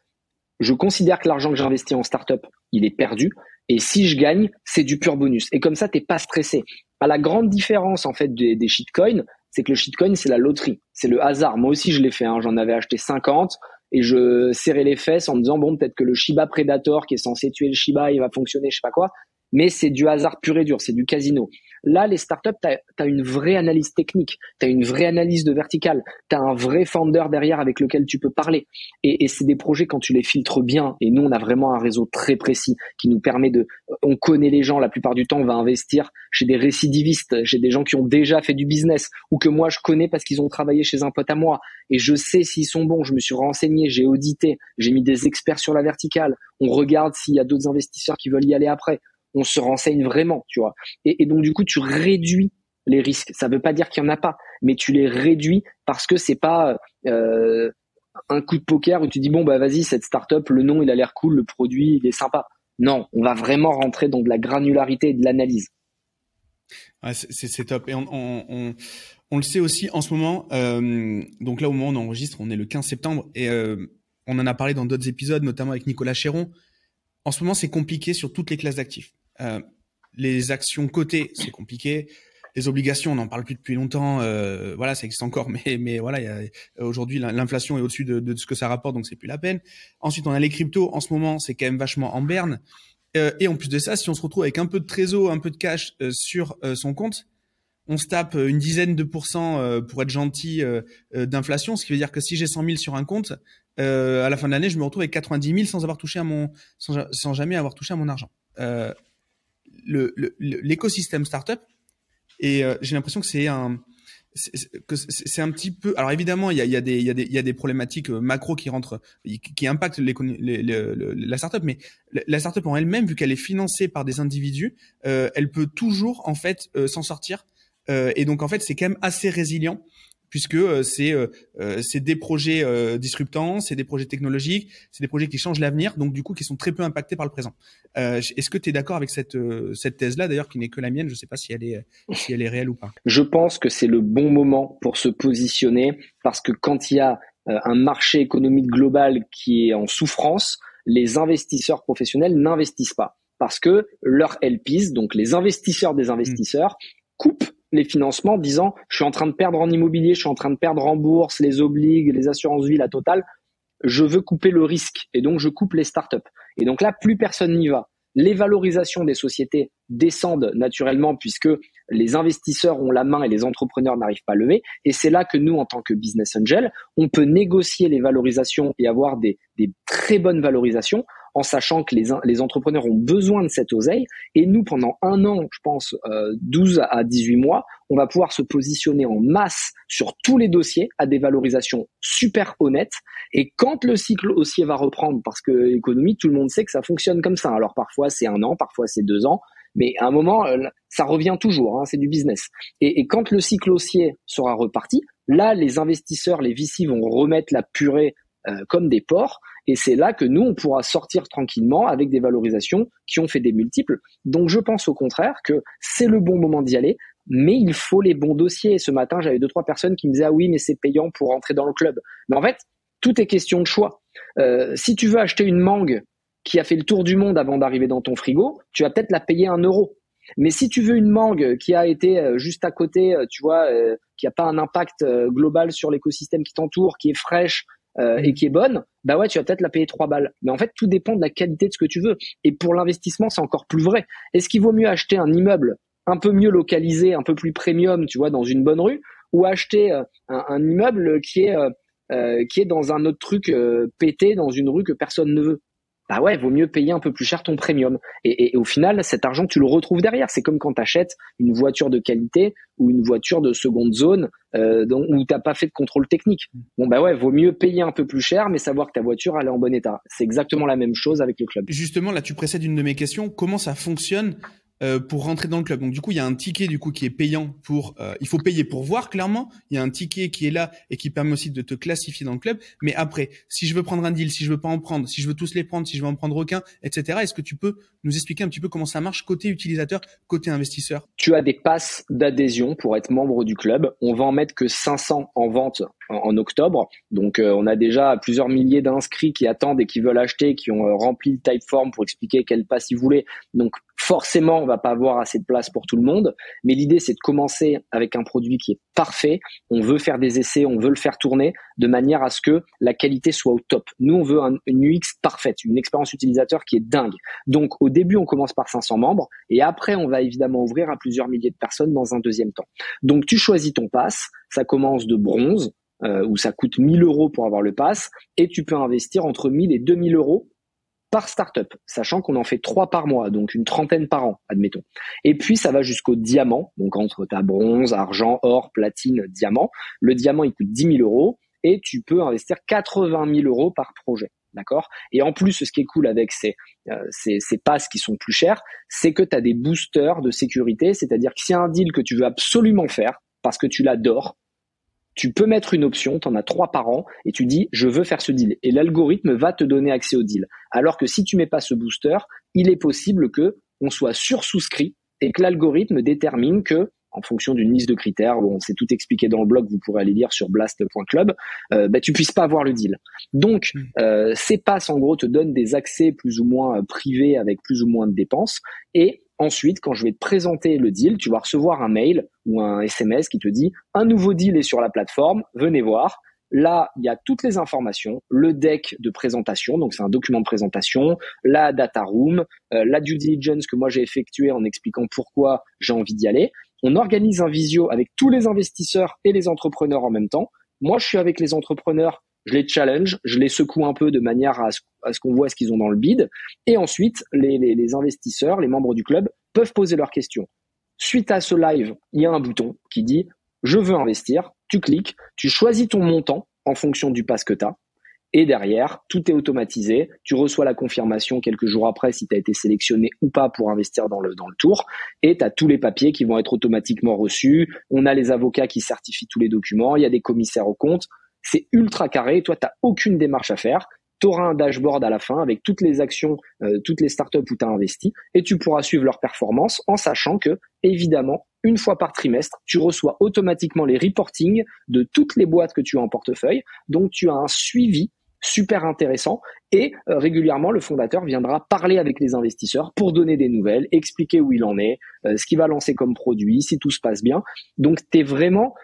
je considère que l'argent que j'ai investi en startup, il est perdu. Et si je gagne, c'est du pur bonus. Et comme ça, t'es pas stressé. À la grande différence en fait des, des shitcoins, c'est que le shitcoin c'est la loterie, c'est le hasard. Moi aussi je l'ai fait. Hein. J'en avais acheté 50 et je serrais les fesses en me disant bon peut-être que le Shiba Predator qui est censé tuer le Shiba, il va fonctionner, je sais pas quoi. Mais c'est du hasard pur et dur, c'est du casino. Là, les startups, tu as, une vraie analyse technique, tu as une vraie analyse de verticale, tu as un vrai founder derrière avec lequel tu peux parler. Et, et c'est des projets quand tu les filtres bien, et nous, on a vraiment un réseau très précis qui nous permet de... On connaît les gens, la plupart du temps, on va investir chez des récidivistes, chez des gens qui ont déjà fait du business, ou que moi, je connais parce qu'ils ont travaillé chez un pote à moi, et je sais s'ils sont bons, je me suis renseigné, j'ai audité, j'ai mis des experts sur la verticale, on regarde s'il y a d'autres investisseurs qui veulent y aller après on se renseigne vraiment, tu vois. Et, donc du coup, tu réduis les risques. Ça ne veut pas dire qu'il y en a pas, mais tu les réduis parce que c'est pas euh, un coup de poker où tu dis bon bah vas-y cette startup, le nom il a l'air cool, le produit il est sympa. Non, on va vraiment rentrer dans de la granularité et de l'analyse. c'est top. Et on, le sait aussi en ce moment. Euh, donc là, au moment où on enregistre, on est le 15 septembre et euh, on en a parlé dans d'autres épisodes, notamment avec Nicolas Chéron. En ce moment, c'est compliqué sur toutes les classes d'actifs. Euh, les actions cotées, c'est compliqué. Les obligations, on n'en parle plus depuis longtemps. Euh, voilà, ça existe encore, mais mais voilà, aujourd'hui l'inflation est au-dessus de, ce que ça rapporte, donc c'est plus la peine. Ensuite, on a les cryptos. En ce moment, c'est quand même vachement en berne. Euh, et en plus de ça, si on se retrouve avec un peu de trésor, un peu de cash sur son compte, on se tape une dizaine de pourcents pour être gentil d'inflation, ce qui veut dire que si j'ai 100 000 sur un compte, à la fin de l'année, je me retrouve avec 90 000 sans avoir touché à mon, sans, jamais avoir touché à mon argent. L'écosystème le, startup et euh, j'ai l'impression que c'est un c'est un petit peu alors évidemment il y a, des y y a des problématiques euh, macro qui rentrent qui impactent la startup mais la startup en elle-même vu qu'elle est financée par des individus euh, elle peut toujours en fait s'en sortir. Et donc en fait c'est quand même assez résilient puisque euh, c'est euh, euh, c'est des projets disruptants, c'est des projets technologiques, c'est des projets qui changent l'avenir, donc du coup qui sont très peu impactés par le présent. Est-ce que tu es d'accord avec cette cette thèse-là, d'ailleurs, qui n'est que la mienne? Je ne sais pas si elle est si elle est réelle ou pas. Je pense que c'est le bon moment pour se positionner parce que quand il y a un marché économique global qui est en souffrance, les investisseurs professionnels n'investissent pas. parce que leurs LPs, donc les investisseurs des investisseurs, coupent les financements disant je suis en train de perdre en immobilier, je suis en train de perdre en bourse, les obligues, les assurances vie, la totale. Je veux couper le risque et donc je coupe les startups. Et donc là, plus personne n'y va. Les valorisations des sociétés descendent naturellement puisque les investisseurs ont la main et les entrepreneurs n'arrivent pas à lever. Et c'est là que nous, en tant que business angel, on peut négocier les valorisations et avoir des, des très bonnes valorisations en sachant que les, entrepreneurs ont besoin de cette oseille. Et nous, pendant un an, je pense, euh, 12 à 18 mois, on va pouvoir se positionner en masse sur tous les dossiers à des valorisations super honnêtes. Et quand le cycle haussier va reprendre, parce que l'économie, tout le monde sait que ça fonctionne comme ça. Alors parfois c'est un an, parfois c'est deux ans, mais à un moment, euh, ça revient toujours, hein, c'est du business. Et, et, quand le cycle haussier sera reparti, là, les investisseurs, les VC vont remettre la purée euh, comme des porcs, et c'est là que nous, on pourra sortir tranquillement avec des valorisations qui ont fait des multiples. Donc je pense au contraire que c'est le bon moment d'y aller, mais il faut les bons dossiers. Ce matin, j'avais deux, trois personnes qui me disaient, ah oui, mais c'est payant pour entrer dans le club. Mais en fait, tout est question de choix. Euh, si tu veux acheter une mangue qui a fait le tour du monde avant d'arriver dans ton frigo, tu vas peut-être la payer un euro. Mais si tu veux une mangue qui a été euh, juste à côté, euh, tu vois, qui n'a pas un impact global sur l'écosystème qui t'entoure, qui est fraîche et qui est bonne, bah ouais, tu vas peut-être la payer trois balles. Mais en fait, tout dépend de la qualité de ce que tu veux. Et pour l'investissement, c'est encore plus vrai. Est-ce qu'il vaut mieux acheter un immeuble un peu mieux localisé, un peu plus premium, tu vois, dans une bonne rue, ou acheter un, un immeuble qui est qui est dans un autre truc pété dans une rue que personne ne veut? Bah ouais, vaut mieux payer un peu plus cher ton premium. Et, et, au final, cet argent, tu le retrouves derrière. C'est comme quand tu achètes une voiture de qualité ou une voiture de seconde zone euh, dont, où t'as pas fait de contrôle technique. Bon bah ouais, vaut mieux payer un peu plus cher, mais savoir que ta voiture elle est en bon état. C'est exactement la même chose avec le club. Justement, là, tu précèdes une de mes questions. Comment ça fonctionne euh, pour rentrer dans le club. Donc du coup, il y a un ticket du coup qui est payant pour. Euh, il faut payer pour voir clairement. Il y a un ticket qui est là et qui permet aussi de te classifier dans le club. Mais après, si je veux prendre un deal, si je veux pas en prendre, si je veux tous les prendre, si je veux en prendre aucun, etc. Est-ce que tu peux nous expliquer un petit peu comment ça marche côté utilisateur, côté investisseur? Tu as des passes d'adhésion pour être membre du club. On va en mettre que 500 en vente en, octobre. Donc euh, on a déjà plusieurs milliers d'inscrits qui attendent et qui veulent acheter, qui ont rempli le typeform pour expliquer quelle passe ils voulaient. Donc Forcément, on va pas avoir assez de place pour tout le monde, mais l'idée c'est de commencer avec un produit qui est parfait. On veut faire des essais, on veut le faire tourner de manière à ce que la qualité soit au top. Nous, on veut une UX parfaite, une expérience utilisateur qui est dingue. Donc, au début, on commence par 500 membres et après, on va évidemment ouvrir à plusieurs milliers de personnes dans un deuxième temps. Donc, tu choisis ton pass. Ça commence de bronze, euh, où ça coûte 1000 euros pour avoir le pass, et tu peux investir entre 1000 et 2000 euros par startup, sachant qu'on en fait trois par mois, donc une trentaine par an, admettons. Et puis ça va jusqu'au diamant, donc entre ta bronze, argent, or, platine, diamant. Le diamant il coûte 10 000 euros et tu peux investir 80 000 euros par projet. D'accord? Et en plus, ce qui est cool avec ces, euh, ces, passes qui sont plus chères, c'est que tu as des boosters de sécurité, c'est-à-dire que s'il y a un deal que tu veux absolument faire, parce que tu l'adores, tu peux mettre une option, tu en as trois par an, et tu dis je veux faire ce deal. Et l'algorithme va te donner accès au deal. Alors que si tu mets pas ce booster, il est possible que on soit sursouscrit et que l'algorithme détermine que en fonction d'une liste de critères, bon, c'est tout expliqué dans le blog, vous pourrez aller lire sur blast.club, euh, bah, tu puisses pas avoir le deal. Donc, hmm. euh, ces passes, en gros, te donnent des accès plus ou moins privés avec plus ou moins de dépenses, et Ensuite, quand je vais te présenter le deal, tu vas recevoir un mail ou un SMS qui te dit un nouveau deal est sur la plateforme, venez voir. Là, il y a toutes les informations, le deck de présentation, donc c'est un document de présentation, la data room, euh, la due diligence que moi j'ai effectuée en expliquant pourquoi j'ai envie d'y aller. On organise un visio avec tous les investisseurs et les entrepreneurs en même temps. Moi, je suis avec les entrepreneurs je les challenge, je les secoue un peu de manière à ce, qu'on voit ce qu'ils ont dans le bid. Et ensuite, les, investisseurs, les membres du club peuvent poser leurs questions. Suite à ce live, il y a un bouton qui dit je veux investir. Tu cliques, tu choisis ton montant en fonction du pass que tu as. Et derrière, tout est automatisé. Tu reçois la confirmation quelques jours après si tu as été sélectionné ou pas pour investir dans le, dans le tour. Et tu as tous les papiers qui vont être automatiquement reçus. On a les avocats qui certifient tous les documents. Il y a des commissaires au compte c'est ultra carré. Toi, tu n'as aucune démarche à faire. Tu auras un dashboard à la fin avec toutes les actions, euh, toutes les startups où tu as investi et tu pourras suivre leur performance en sachant que, évidemment, une fois par trimestre, tu reçois automatiquement les reportings de toutes les boîtes que tu as en portefeuille. Donc, tu as un suivi super intéressant. Et euh, régulièrement, le fondateur viendra parler avec les investisseurs pour donner des nouvelles, expliquer où il en est, euh, ce qu'il va lancer comme produit, si tout se passe bien. Donc, tu es vraiment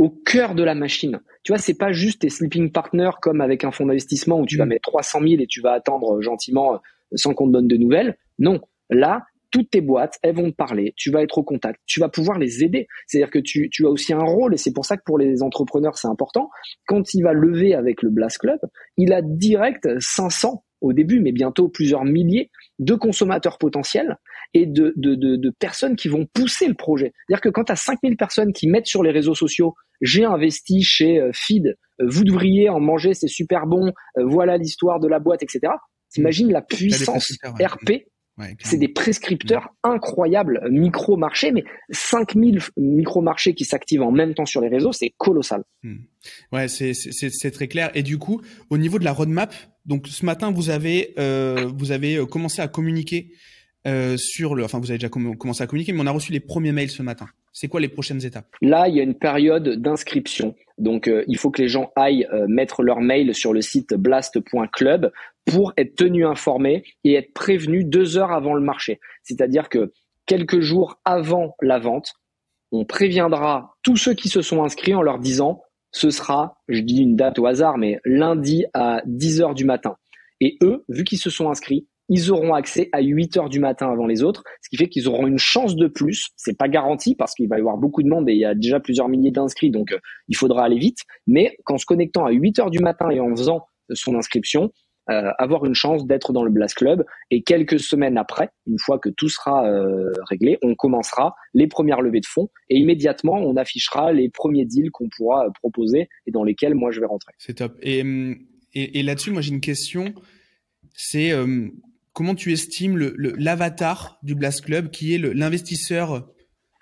au cœur de la machine. Tu vois, c'est pas juste tes sleeping partners comme avec un fonds d'investissement où tu vas mm. mettre 300 000 et tu vas attendre gentiment sans qu'on te donne de nouvelles. Non, là, toutes tes boîtes, elles vont te parler, tu vas être au contact, tu vas pouvoir les aider. C'est-à-dire que tu, tu, as aussi un rôle, et c'est pour ça que pour les entrepreneurs, c'est important. Quand il va lever avec le Blast Club, il a direct 500 au début, mais bientôt plusieurs milliers de consommateurs potentiels et de, de, de, de personnes qui vont pousser le projet. C'est-à-dire que quand tu as 5000 personnes qui mettent sur les réseaux sociaux, j'ai investi chez euh, Feed, euh, vous devriez en manger, c'est super bon, euh, voilà l'histoire de la boîte, etc. T'imagines la puissance RP c'est des prescripteurs incroyables, micro-marchés, mais 5000 micro-marchés qui s'activent en même temps sur les réseaux, c'est colossal. Hmm. Ouais, c'est très clair. Et du coup, au niveau de la roadmap, donc ce matin, vous avez, euh, vous avez commencé à communiquer euh, sur le, enfin vous avez déjà commencé à communiquer, mais on a reçu les premiers mails ce matin. C'est quoi les prochaines étapes? Là, il y a une période d'inscription. Donc, euh, il faut que les gens aillent euh, mettre leur mail sur le site blast.club pour être tenus informés et être prévenus deux heures avant le marché. C'est-à-dire que quelques jours avant la vente, on préviendra tous ceux qui se sont inscrits en leur disant ce sera, je dis une date au hasard, mais lundi à 10 heures du matin. Et eux, vu qu'ils se sont inscrits, ils auront accès à 8 heures du matin avant les autres, ce qui fait qu'ils auront une chance de plus. C'est pas garanti parce qu'il va y avoir beaucoup de monde et il y a déjà plusieurs milliers d'inscrits, donc euh, il faudra aller vite. Mais qu'en se connectant à 8 heures du matin et en faisant son inscription, euh, avoir une chance d'être dans le Blast Club. Et quelques semaines après, une fois que tout sera euh, réglé, on commencera les premières levées de fonds et immédiatement on affichera les premiers deals qu'on pourra proposer et dans lesquels moi je vais rentrer. C'est top. Et, et là-dessus, moi j'ai une question. C'est comment tu estimes le, l'avatar du Blast Club, qui est l'investisseur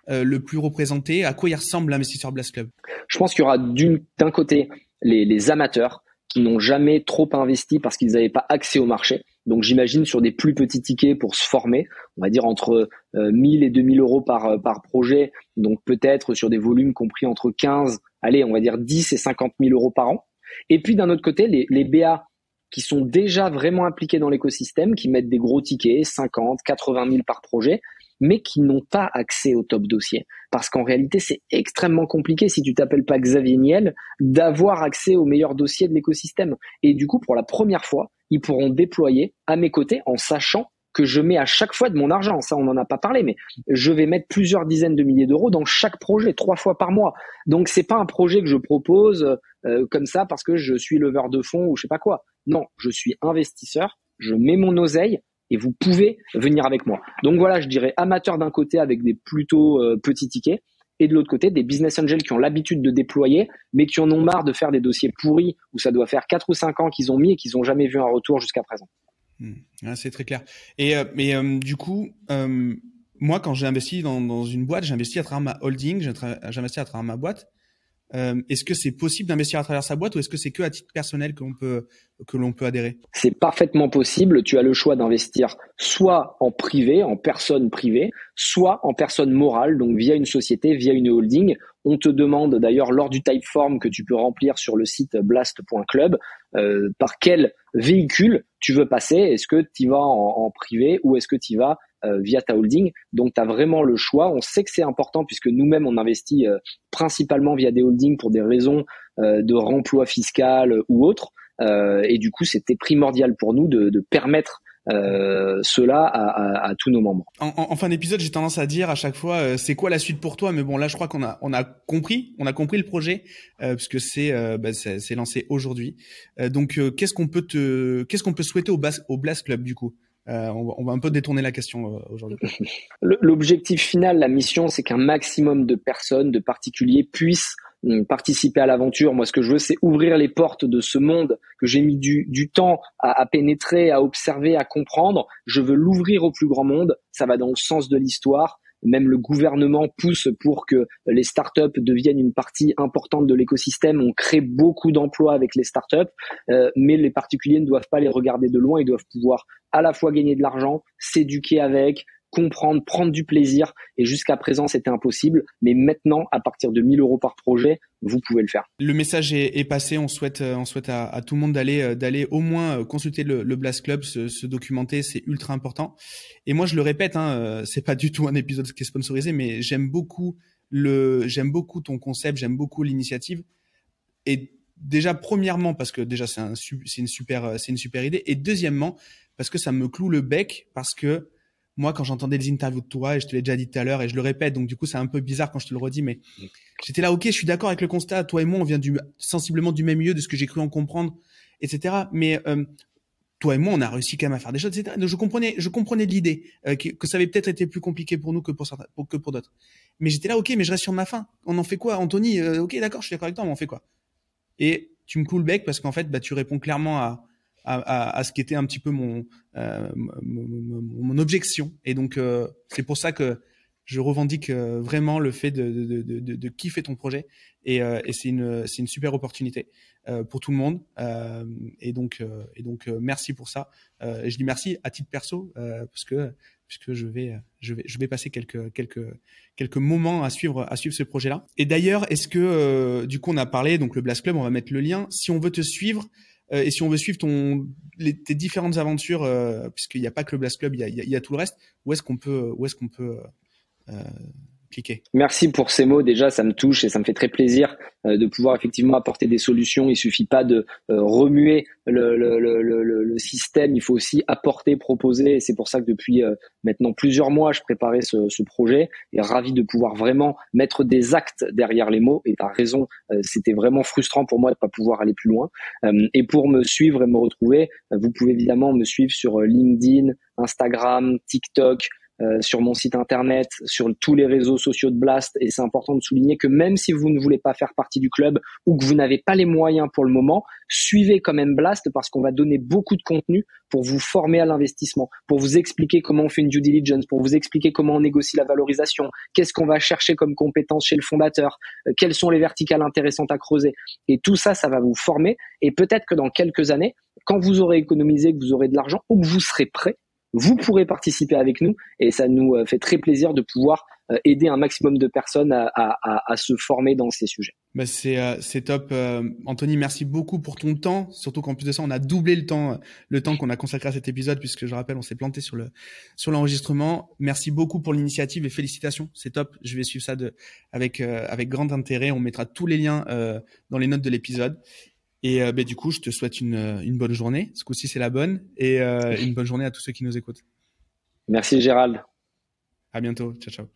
euh, le plus représenté? À quoi il ressemble l'investisseur Blast Club? Je pense qu'il y aura d'un côté les, amateurs qui n'ont jamais trop investi parce qu'ils n'avaient pas accès au marché. Donc j'imagine sur des plus petits tickets pour se former, on va dire entre 1000 euh, et 2000 euros par, euh, par projet, donc peut-être sur des volumes compris entre 15, allez, on va dire 10 et 50 000 euros par an. Et puis d'un autre côté, les, les BA qui sont déjà vraiment impliqués dans l'écosystème, qui mettent des gros tickets, 50, 80 000 par projet, mais qui n'ont pas accès au top dossier. Parce qu'en réalité, c'est extrêmement compliqué, si tu t'appelles pas Xavier Niel, d'avoir accès aux meilleurs dossiers de l'écosystème. Et du coup, pour la première fois, ils pourront déployer à mes côtés en sachant que je mets à chaque fois de mon argent. Ça, on n'en a pas parlé, mais je vais mettre plusieurs dizaines de milliers d'euros dans chaque projet, trois fois par mois. Donc, c'est pas un projet que je propose euh, comme ça parce que je suis leveur de fonds ou je sais pas quoi. Non, je suis investisseur, je mets mon oseille et vous pouvez venir avec moi. Donc voilà, je dirais amateur d'un côté avec des plutôt euh, petits tickets et de l'autre côté des business angels qui ont l'habitude de déployer mais qui en ont marre de faire des dossiers pourris où ça doit faire 4 ou 5 ans qu'ils ont mis et qu'ils n'ont jamais vu un retour jusqu'à présent. Hmm. Ah, c'est très clair. Et euh, euh, du coup, moi quand j'ai investi dans, dans une boîte, j'ai investi à travers ma holding, j'ai investi à travers ma boîte euh, est-ce que c'est possible d'investir à travers sa boîte ou est-ce que c'est que à titre personnel que l'on peut que l'on peut adhérer? C'est parfaitement possible. Tu as le choix d'investir soit en privé, en personne privée, soit en personne morale, donc via une société, via une holding. On te demande d'ailleurs lors du type form que tu peux remplir sur le site blast.club euh, par quel véhicule tu veux passer. Est-ce que tu vas en, en privé ou est-ce que tu vas via ta holding. Donc, tu as vraiment le choix. On sait que c'est important puisque nous-mêmes, on investit euh, principalement via des holdings pour des raisons euh, de remploi fiscal ou autres. et du coup, c'était primordial pour nous de, de permettre euh, cela à, à, tous nos membres. En, en, fin d'épisode, j'ai tendance à dire à chaque fois, c'est quoi la suite pour toi? Mais bon, là, je crois qu'on a on a compris, on a compris le projet euh, puisque c'est bah, c'est lancé aujourd'hui. donc, qu'est-ce qu'on peut te, qu'est-ce qu'on peut souhaiter au, Bas, au Blast Club du coup? Euh, on, va, un peu détourner la question euh, aujourd'hui. L'objectif final, la mission, c'est qu'un maximum de personnes, de particuliers puissent hum, participer à l'aventure. Moi, ce que je veux, c'est ouvrir les portes de ce monde que j'ai mis du, temps à, pénétrer, à observer, à comprendre. Je veux l'ouvrir au plus grand monde. Ça va dans le sens de l'histoire. Même le gouvernement pousse pour que les startups deviennent une partie importante de l'écosystème. On crée beaucoup d'emplois avec les startups, euh, mais les particuliers ne doivent pas les regarder de loin. Ils doivent pouvoir à la fois gagner de l'argent, s'éduquer avec, comprendre, prendre du plaisir. Et jusqu'à présent, c'était impossible. Mais maintenant, à partir de 1000 euros par projet, vous pouvez le faire. Le message est, passé. On souhaite, on souhaite à, tout le monde d'aller, d'aller au moins consulter le, Blast Club, se, documenter. C'est ultra important. Et moi, je le répète, hein, c'est pas du tout un épisode qui est sponsorisé, mais j'aime beaucoup le, j'aime beaucoup ton concept, j'aime beaucoup l'initiative. Et déjà, premièrement, parce que déjà, c'est un, une super, c'est une super idée. Et deuxièmement, parce que ça me cloue le bec, parce que moi, quand j'entendais les interviews de toi, et je te l'ai déjà dit tout à l'heure, et je le répète, donc du coup, c'est un peu bizarre quand je te le redis, mais j'étais là, ok, je suis d'accord avec le constat. Toi et moi, on vient du, sensiblement du même milieu, de ce que j'ai cru en comprendre, etc. Mais euh, toi et moi, on a réussi quand même à faire des choses, etc. Donc je comprenais, je comprenais l'idée euh, que, ça avait peut-être été plus compliqué pour nous que pour certains, que pour d'autres. Mais j'étais là, ok, mais je reste sur ma fin. On en fait quoi, Anthony? Euh, Ok, d'accord, je suis d'accord avec toi, mais on fait quoi? Et tu me cloues le bec parce qu'en fait, bah, tu réponds clairement à, à, ce qui était un petit peu mon, euh, mon, objection. Et donc, euh, c'est pour ça que je revendique euh, vraiment le fait de, de, de, de kiffer ton projet. Et, et c'est une, une super opportunité pour tout le monde. et donc, et donc merci pour ça. et je dis merci à titre perso parce que puisque je vais, je vais, je vais passer quelques, quelques, quelques moments à suivre, à suivre ce projet-là. Et d'ailleurs, est-ce que, du coup, on a parlé, donc le Blast Club, on va mettre le lien. Si on veut te suivre, euh, et si on veut suivre ton, tes différentes aventures, euh, puisqu'il n'y a pas que le Blast Club, il y a, y a, tout le reste, où est-ce qu'on peut, où est-ce qu'on peut euh, Merci pour ces mots. Déjà, ça me touche et ça me fait très plaisir de pouvoir effectivement apporter des solutions. Il suffit pas de remuer le, le, système, il faut aussi apporter, proposer. Et c'est pour ça que depuis maintenant plusieurs mois, je préparais ce, ce, projet et ravi de pouvoir vraiment mettre des actes derrière les mots. Et tu as raison, c'était vraiment frustrant pour moi de pas pouvoir aller plus loin. et pour me suivre et me retrouver, vous pouvez évidemment me suivre sur LinkedIn, Instagram, TikTok, euh, sur mon site internet, sur tous les réseaux sociaux de Blast. Et c'est important de souligner que même si vous ne voulez pas faire partie du club ou que vous n'avez pas les moyens pour le moment, suivez quand même Blast parce qu'on va donner beaucoup de contenu pour vous former à l'investissement, pour vous expliquer comment on fait une due diligence, pour vous expliquer comment on négocie la valorisation, qu'est-ce qu'on va chercher comme compétences chez le fondateur, euh, quelles sont les verticales intéressantes à creuser. Et tout ça, ça va vous former. Et peut-être que dans quelques années, quand vous aurez économisé, que vous aurez de l'argent ou que vous serez prêt, vous pourrez participer avec nous et ça nous euh, fait très plaisir de pouvoir euh, aider un maximum de personnes à, se former dans ces sujets. Bah c'est euh, c'est top, Anthony. Merci beaucoup pour ton temps. Surtout qu'en plus de ça, on a doublé le temps le temps qu'on a consacré à cet épisode puisque je rappelle, on s'est planté sur le sur l'enregistrement. Merci beaucoup pour l'initiative et félicitations. C'est top. Je vais suivre ça de avec avec grand intérêt. On mettra tous les liens dans les notes de l'épisode. Et euh, bah, du coup, je te souhaite une, euh, une bonne journée. Ce coup-ci, c'est la bonne. Et euh, une bonne journée à tous ceux qui nous écoutent. Merci Gérald. À bientôt. Ciao, ciao.